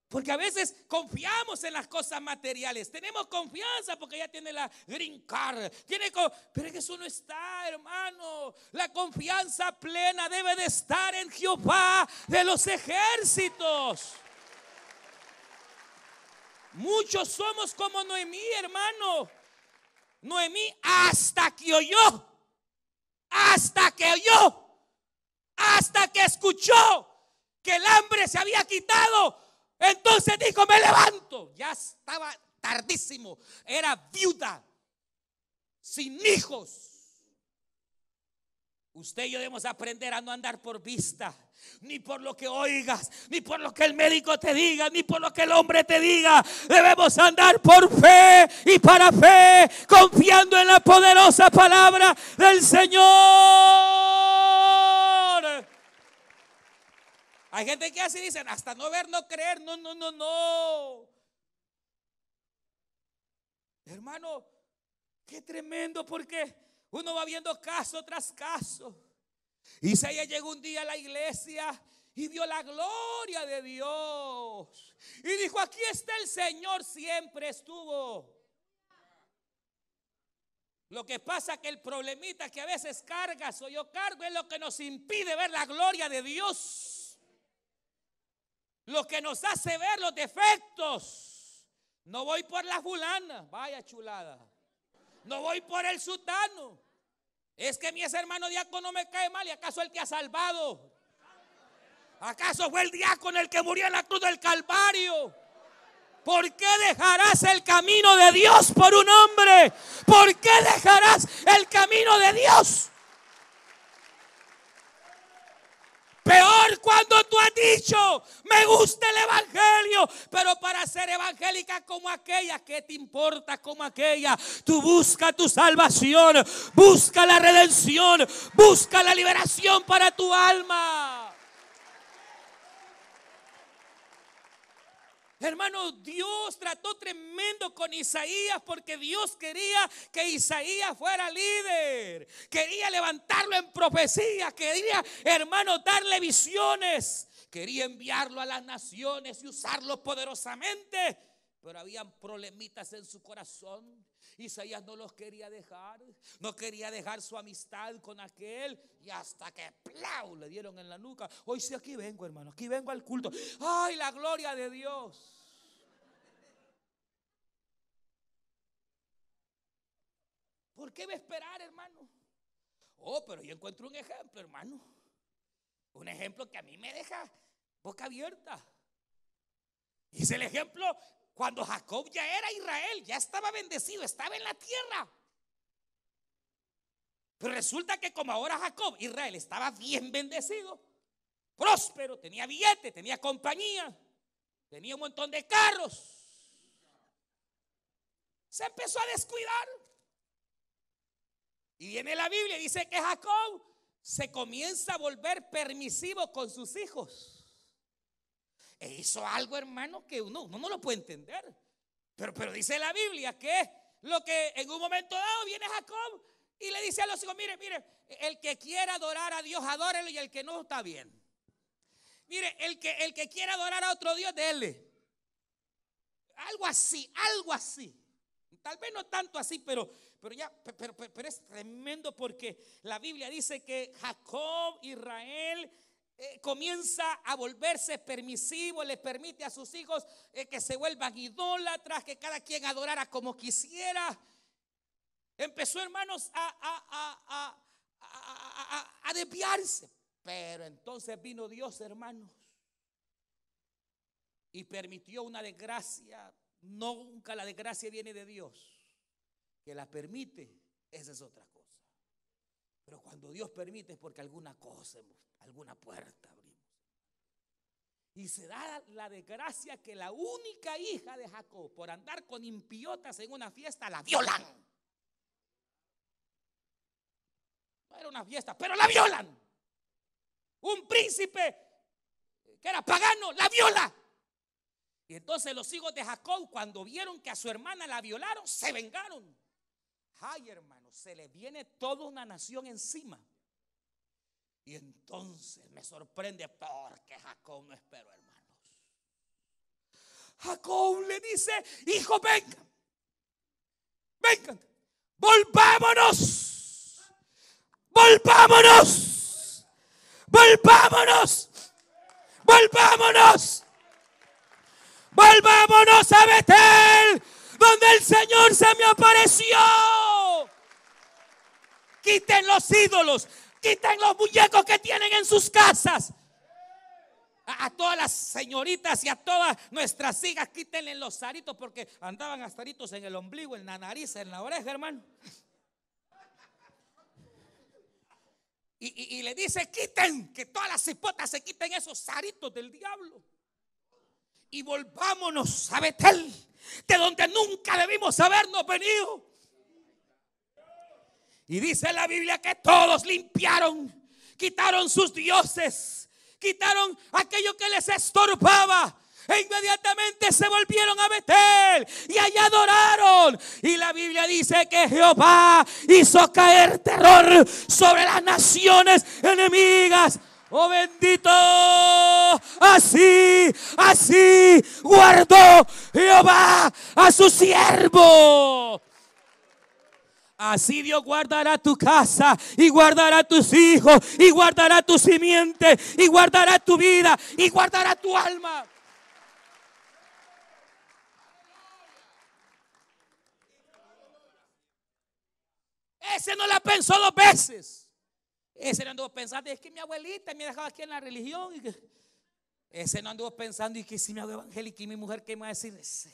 Porque a veces confiamos en las cosas materiales. Tenemos confianza porque ya tiene la green card. Tiene pero es que eso no está, hermano. La confianza plena debe de estar en Jehová de los ejércitos. Muchos somos como Noemí, hermano. Noemí hasta que oyó. Hasta que oyó. Hasta que escuchó que el hambre se había quitado entonces dijo, me levanto. Ya estaba tardísimo. Era viuda, sin hijos. Usted y yo debemos aprender a no andar por vista, ni por lo que oigas, ni por lo que el médico te diga, ni por lo que el hombre te diga. Debemos andar por fe y para fe, confiando en la poderosa palabra del Señor. Hay gente que así dicen, hasta no ver, no creer. No, no, no, no. Hermano, qué tremendo porque uno va viendo caso tras caso. Isaías llegó un día a la iglesia y vio la gloria de Dios. Y dijo, aquí está el Señor, siempre estuvo. Lo que pasa que el problemita que a veces cargas o yo cargo es lo que nos impide ver la gloria de Dios lo que nos hace ver los defectos. No voy por la fulana, vaya chulada. No voy por el sutano. Es que mi ese hermano diácono me cae mal y acaso el que ha salvado. ¿Acaso fue el diácono el que murió en la cruz del Calvario? ¿Por qué dejarás el camino de Dios por un hombre? ¿Por qué dejarás el camino de Dios? Peor cuando tú has dicho, me gusta el Evangelio, pero para ser evangélica como aquella, ¿qué te importa como aquella? Tú busca tu salvación, busca la redención, busca la liberación para tu alma. Hermano, Dios trató tremendo con Isaías porque Dios quería que Isaías fuera líder. Quería levantarlo en profecía. Quería, hermano, darle visiones. Quería enviarlo a las naciones y usarlo poderosamente. pero habían problemitas en su corazón. Isaías no los quería dejar, no quería dejar su amistad con aquel y hasta que plau le dieron en la nuca. Hoy sí aquí vengo, hermano, aquí vengo al culto. Ay, la gloria de Dios. ¿Por qué va a esperar, hermano? Oh, pero yo encuentro un ejemplo, hermano. Un ejemplo que a mí me deja boca abierta. Es el ejemplo cuando Jacob ya era Israel, ya estaba bendecido, estaba en la tierra. Pero resulta que como ahora Jacob, Israel estaba bien bendecido, próspero, tenía billete, tenía compañía, tenía un montón de carros. Se empezó a descuidar. Y viene la Biblia y dice que Jacob se comienza a volver permisivo con sus hijos. E hizo algo, hermano, que uno, no lo puede entender. Pero, pero dice la Biblia que lo que en un momento dado viene Jacob y le dice a los hijos, mire, mire, el que quiera adorar a Dios, adórelo y el que no está bien. Mire, el que, el que quiera adorar a otro Dios, déle. Algo así, algo así. Tal vez no tanto así, pero, pero ya, pero, pero es tremendo porque la Biblia dice que Jacob, Israel, eh, comienza a volverse permisivo, le permite a sus hijos eh, que se vuelvan idólatras, que cada quien adorara como quisiera. Empezó, hermanos, a, a, desviarse. Pero entonces vino Dios, hermanos, y permitió una desgracia. Nunca la desgracia viene de Dios. Que la permite, esa es otra cosa. Pero cuando Dios permite es porque alguna cosa alguna puerta abrimos. Y se da la desgracia que la única hija de Jacob, por andar con impiotas en una fiesta, la violan. No era una fiesta, pero la violan. Un príncipe que era pagano, la viola. Y entonces los hijos de Jacob, cuando vieron que a su hermana la violaron, se vengaron. Ay, hermano, se le viene toda una nación encima. Y entonces me sorprende porque Jacob no esperó, hermanos. Jacob le dice, hijo, venga, vengan, volvámonos, volvámonos, volvámonos, volvámonos, volvámonos a Betel, donde el Señor se me apareció. Quiten los ídolos, Quiten los muñecos que tienen en sus casas. A, todas las señoritas y a todas nuestras hijas, quítenle los aritos porque andaban hasta aritos en el ombligo, en la nariz, en la oreja, hermano. Y, le dice, quiten, que todas las cipotas se quiten esos aritos del diablo. Y volvámonos a Betel, de donde nunca debimos habernos venido. Y dice la Biblia que todos limpiaron, quitaron sus dioses, quitaron aquello que les estorbaba. E inmediatamente se volvieron a Betel y allá adoraron. Y la Biblia dice que Jehová hizo caer terror sobre las naciones enemigas. Oh bendito, así, así guardó Jehová a su siervo. Así Dios guardará tu casa y guardará tus hijos y guardará tu simiente y guardará tu vida y guardará tu alma. Ese no la pensó dos veces. Ese no anduvo pensando, es que mi abuelita me ha dejado aquí en la religión. ese no anduvo pensando, y que si mi abuela evangélica y mi mujer, ¿qué me va a decir? Ese,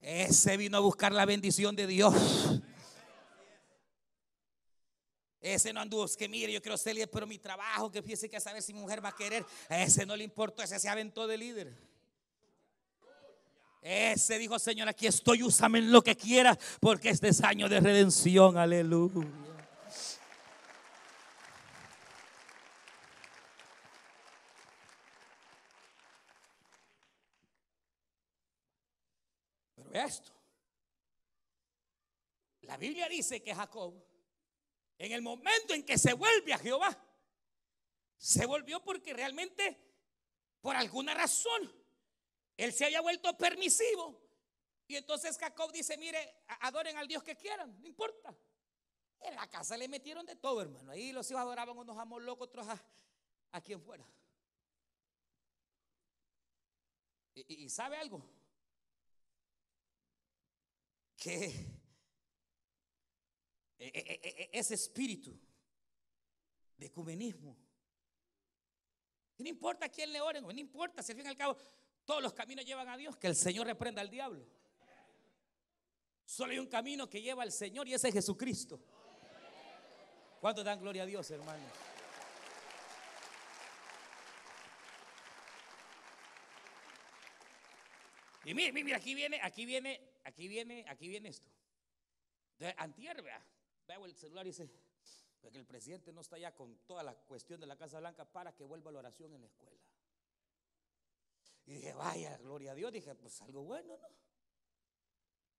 ese vino a buscar la bendición de Dios. Ese no anduvo, es que mire, yo quiero ser líder, pero mi trabajo, que piense que saber si mi mujer va a querer. A ese no le importó, ese se aventó de líder. Ese dijo, Señor, aquí estoy, úsame en lo que quieras, porque este es año de redención. Aleluya. Pero esto. La Biblia dice que Jacob en el momento en que se vuelve a Jehová, se volvió porque realmente, por alguna razón, él se había vuelto permisivo Y entonces Jacob dice, mire, adoren al Dios que quieran, no importa. En la casa le metieron de todo, hermano. Ahí los hijos adoraban unos amos locos, otros a, quien fuera. Y, sabe algo? Que ese espíritu de ecumenismo, no importa a quién le oren, no importa si al fin y al cabo todos los caminos llevan a Dios, que el Señor reprenda al diablo. Solo hay un camino que lleva al Señor y ese es Jesucristo. ¿Cuántos dan gloria a Dios, hermanos? Y mire, mire, aquí viene, aquí viene, aquí viene, aquí viene esto. De antier, vea, veo el celular y dice, que el presidente no está ya con toda la cuestión de la Casa Blanca para que vuelva la oración en la escuela. Y dije, vaya, gloria a Dios. Dije, pues algo bueno, ¿no?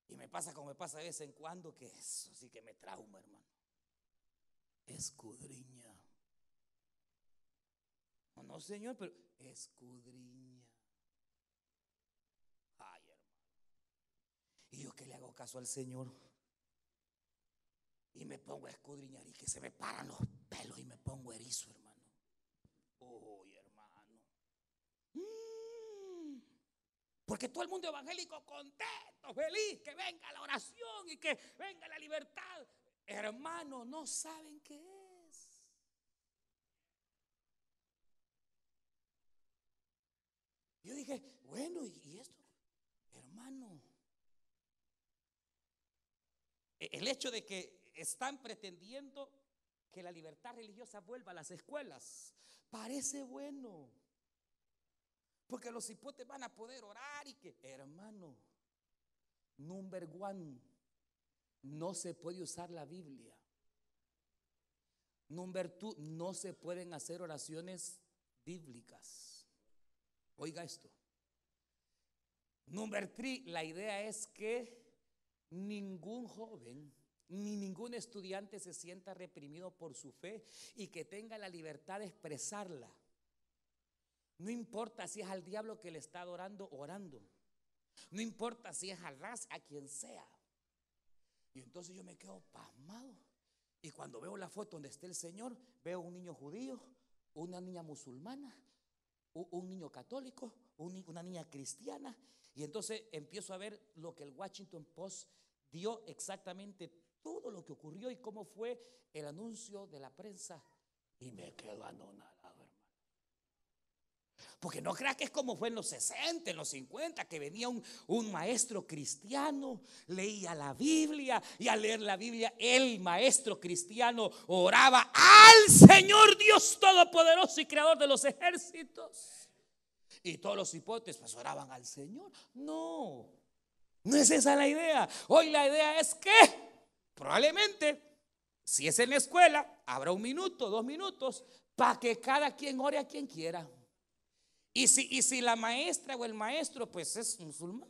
Y me pasa como me pasa de vez en cuando, que eso sí que me trauma, hermano escudriña. No, no, Señor, pero escudriña. Ay, hermano. Y yo que le hago caso al Señor. Y me pongo a escudriñar y que se me paran los pelos y me pongo erizo, hermano. Uy, hermano. Mm. Porque todo el mundo evangélico contento, feliz, que venga la oración y que venga la libertad. Hermano, no saben qué es. Yo dije, bueno, ¿y esto? Hermano, e-, el hecho de que están pretendiendo que la libertad religiosa vuelva a las escuelas parece bueno. Porque los hipotes van a poder orar y que, hermano, number one, no se puede usar la Biblia. Número dos, no se pueden hacer oraciones bíblicas. Oiga esto. Número tres, la idea es que ningún joven ni ningún estudiante se sienta reprimido por su fe y que tenga la libertad de expresarla. No importa si es al diablo que le está adorando, orando. No importa si es al ras, a quien sea. Y entonces yo me quedo pasmado. Y cuando veo la foto donde está el Señor, veo un niño judío, una niña musulmana, un niño católico, una niña cristiana. Y entonces empiezo a ver lo que el Washington Post dio exactamente todo lo que ocurrió y cómo fue el anuncio de la prensa. Y me quedo anonado. Porque no crea que es como fue en los 60, en los 50, que venía un, un, maestro cristiano, leía la Biblia y al leer la Biblia el maestro cristiano oraba al Señor Dios Todopoderoso y Creador de los ejércitos. Y todos los hipótesis pues oraban al Señor. No, no es esa la idea. Hoy la idea es que probablemente, si es en la escuela, habrá un minuto, dos minutos, para que cada quien ore a quien quiera. Y si, y si la maestra o el maestro pues es musulmán,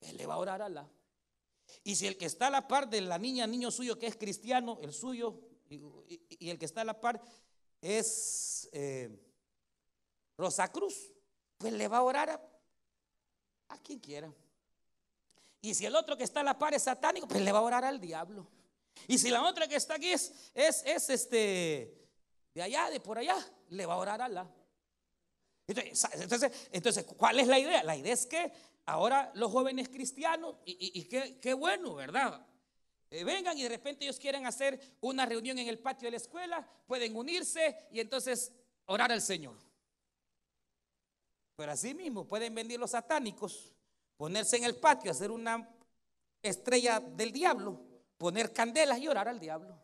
él le va a orar a Allah. Y si el que está a la par de la niña, niño suyo que es cristiano, el suyo, y, el que está a la par es eh, Rosa Cruz, pues le va a orar a quien quiera. Y si el otro que está a la par es satánico, pues le va a orar al diablo. Y si la otra que está aquí es, es, es este, de allá, de por allá, le va a orar a Allah. Entonces, entonces, ¿cuál es la idea? La idea es que ahora los jóvenes cristianos, y, qué, bueno, ¿verdad? Eh, vengan y de repente ellos quieren hacer una reunión en el patio de la escuela, pueden unirse y entonces orar al Señor. Pero así mismo pueden venir los satánicos, ponerse en el patio, hacer una estrella del diablo, poner candelas y orar al diablo.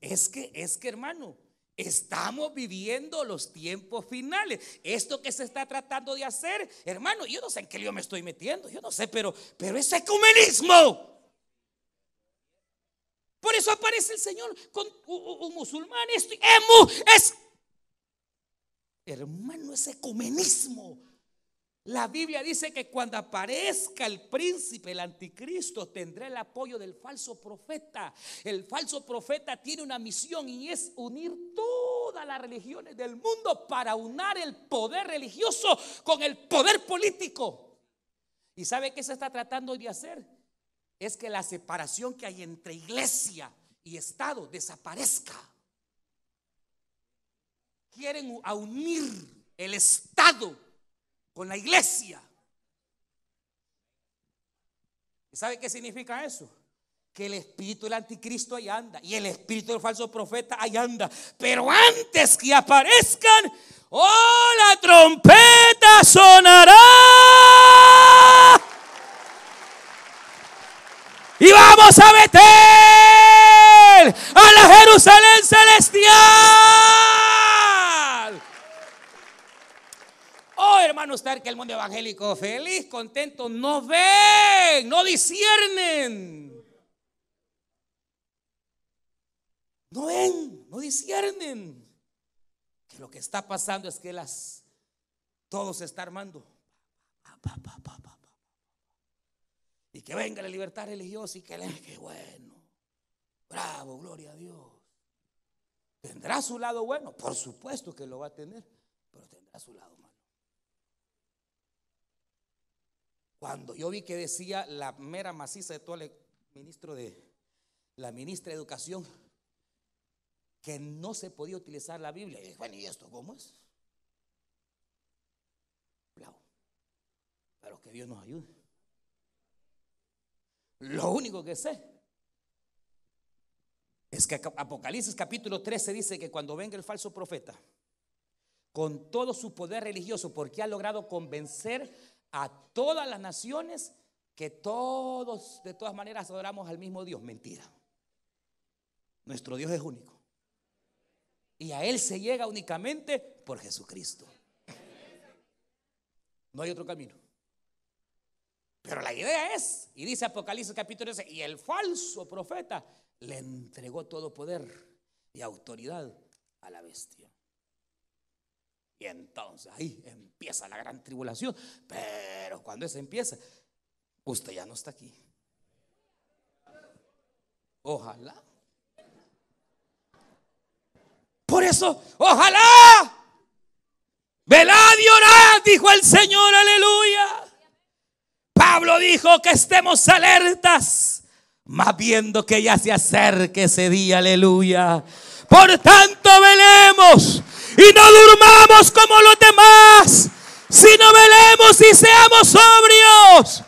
Es que, es que hermano, Estamos viviendo los tiempos finales. Esto que se está tratando de hacer, hermano, yo no sé en qué lío me estoy metiendo, yo no sé, pero, pero es ecumenismo. Por eso aparece el Señor con un, musulmán. Esto, es, hermano, es ecumenismo. La Biblia dice que cuando aparezca el príncipe, el anticristo, tendrá el apoyo del falso profeta. El falso profeta tiene una misión y es unir todas las religiones del mundo para unar el poder religioso con el poder político. ¿Y sabe qué se está tratando de hacer? Es que la separación que hay entre iglesia y Estado desaparezca. Quieren unir el Estado con la iglesia. ¿Y sabe qué significa eso? Que el espíritu del anticristo ahí anda y el espíritu del falso profeta ahí anda. Pero antes que aparezcan, oh, la trompeta sonará. Y vamos a meter feliz, contento, no ven, no disciernen. No ven, no disciernen. Que lo que está pasando es que las todo se está armando. Y que venga la libertad religiosa y que le que bueno. Bravo, gloria a Dios. ¿Tendrá su lado bueno? Por supuesto que lo va a tener, pero tendrá su lado Cuando yo vi que decía la mera maciza de todo el ministro de la ministra de Educación que no se podía utilizar la Biblia, y dije, bueno, ¿y esto cómo es? Pero que Dios nos ayude. Lo único que sé es que Apocalipsis capítulo 13 dice que cuando venga el falso profeta, con todo su poder religioso, porque ha logrado convencer a todas las naciones que todos de todas maneras adoramos al mismo Dios. Mentira. Nuestro Dios es único. Y a Él se llega únicamente por Jesucristo. No hay otro camino. Pero la idea es, y dice Apocalipsis capítulo 13, y el falso profeta le entregó todo poder y autoridad a la bestia. Y entonces ahí empieza la gran tribulación. Pero cuando eso empieza, usted ya no está aquí. Ojalá. Por eso, ojalá. Velad y orad, dijo el Señor, aleluya. Pablo dijo que estemos alertas, más viendo que ya se acerque ese día, aleluya. Por tanto, velemos y no durmamos como los demás, sino velemos y seamos sobrios.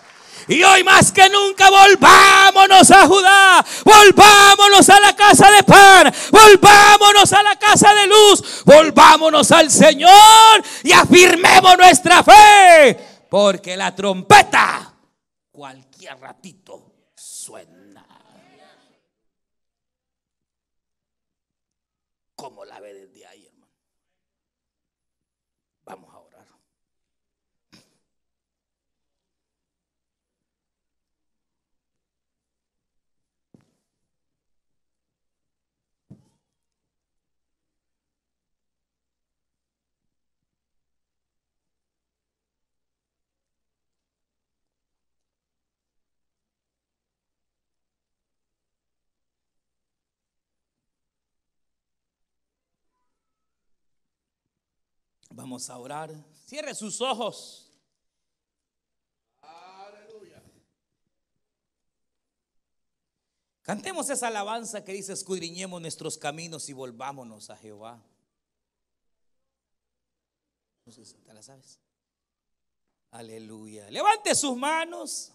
Y hoy más que nunca volvámonos a Judá, volvámonos a la casa de pan, volvámonos a la casa de luz, volvámonos al Señor y afirmemos nuestra fe porque la trompeta cualquier ratito suena. Como la ve desde ahí, hermano. Vamos a orar. Vamos a orar. Cierre sus ojos. Aleluya. Cantemos esa alabanza que dice, escudriñemos nuestros caminos y volvámonos a Jehová. Sabes. Aleluya. Levante sus manos.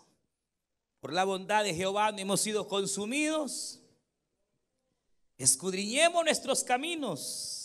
Por la bondad de Jehová no hemos sido consumidos. Escudriñemos nuestros caminos